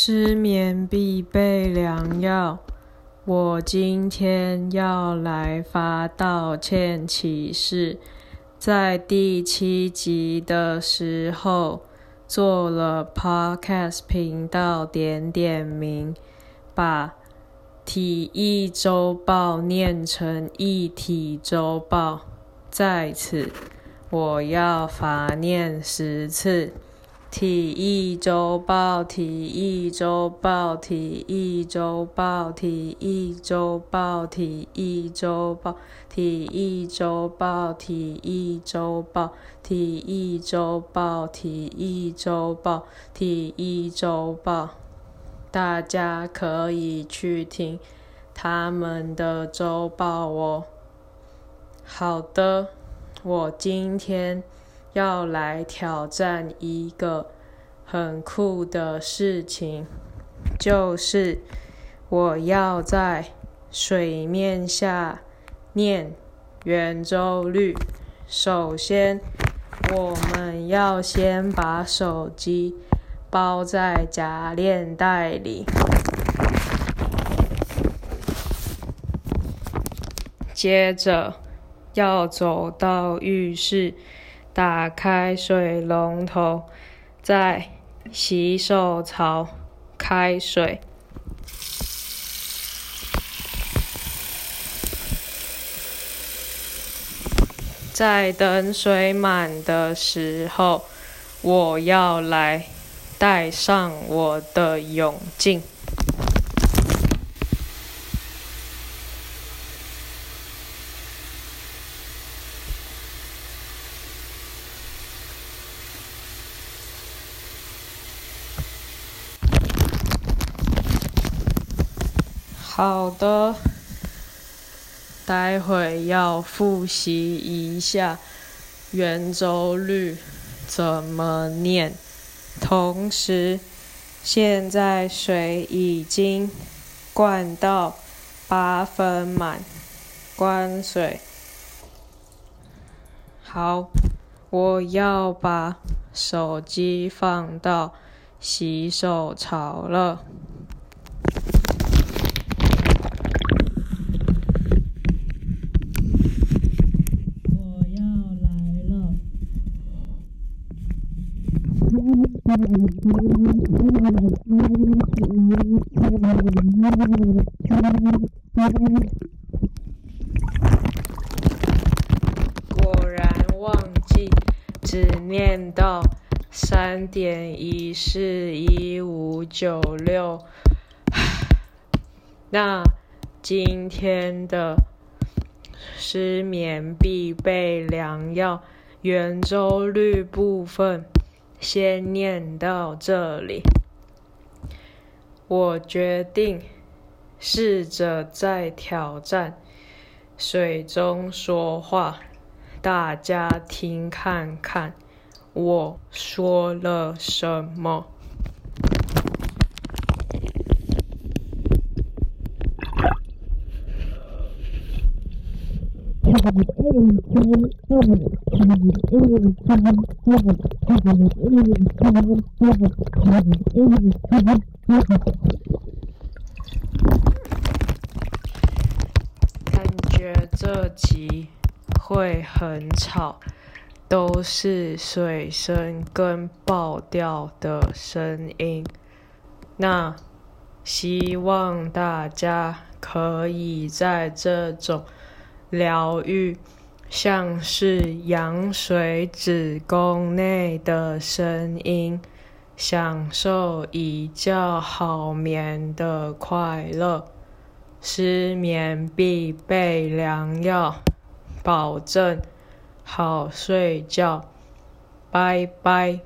失眠必备良药。我今天要来发道歉启事，在第七集的时候做了 Podcast 频道点点名，把体育周报念成一体周报，在此我要罚念十次。体育周报，体育周报，体育周报，体育周报，体育周报，体育周报，体育周报，体育周报，体育周报，体育周报。大家可以去听他们的周报哦。好的，我今天。要来挑战一个很酷的事情，就是我要在水面下念圆周率。首先，我们要先把手机包在夹链袋里，接着要走到浴室。打开水龙头，在洗手槽开水，在等水满的时候，我要来戴上我的泳镜。好的，待会要复习一下圆周率怎么念。同时，现在水已经灌到八分满，关水。好，我要把手机放到洗手槽了。果然忘记，只念到三点一四一五九六。那今天的失眠必备良药——圆周率部分。先念到这里，我决定试着再挑战水中说话，大家听看看我说了什么。感觉这集会很吵，都是水声跟爆掉的声音。那希望大家可以在这种。疗愈，像是羊水子宫内的声音，享受一觉好眠的快乐。失眠必备良药，保证好睡觉。拜拜。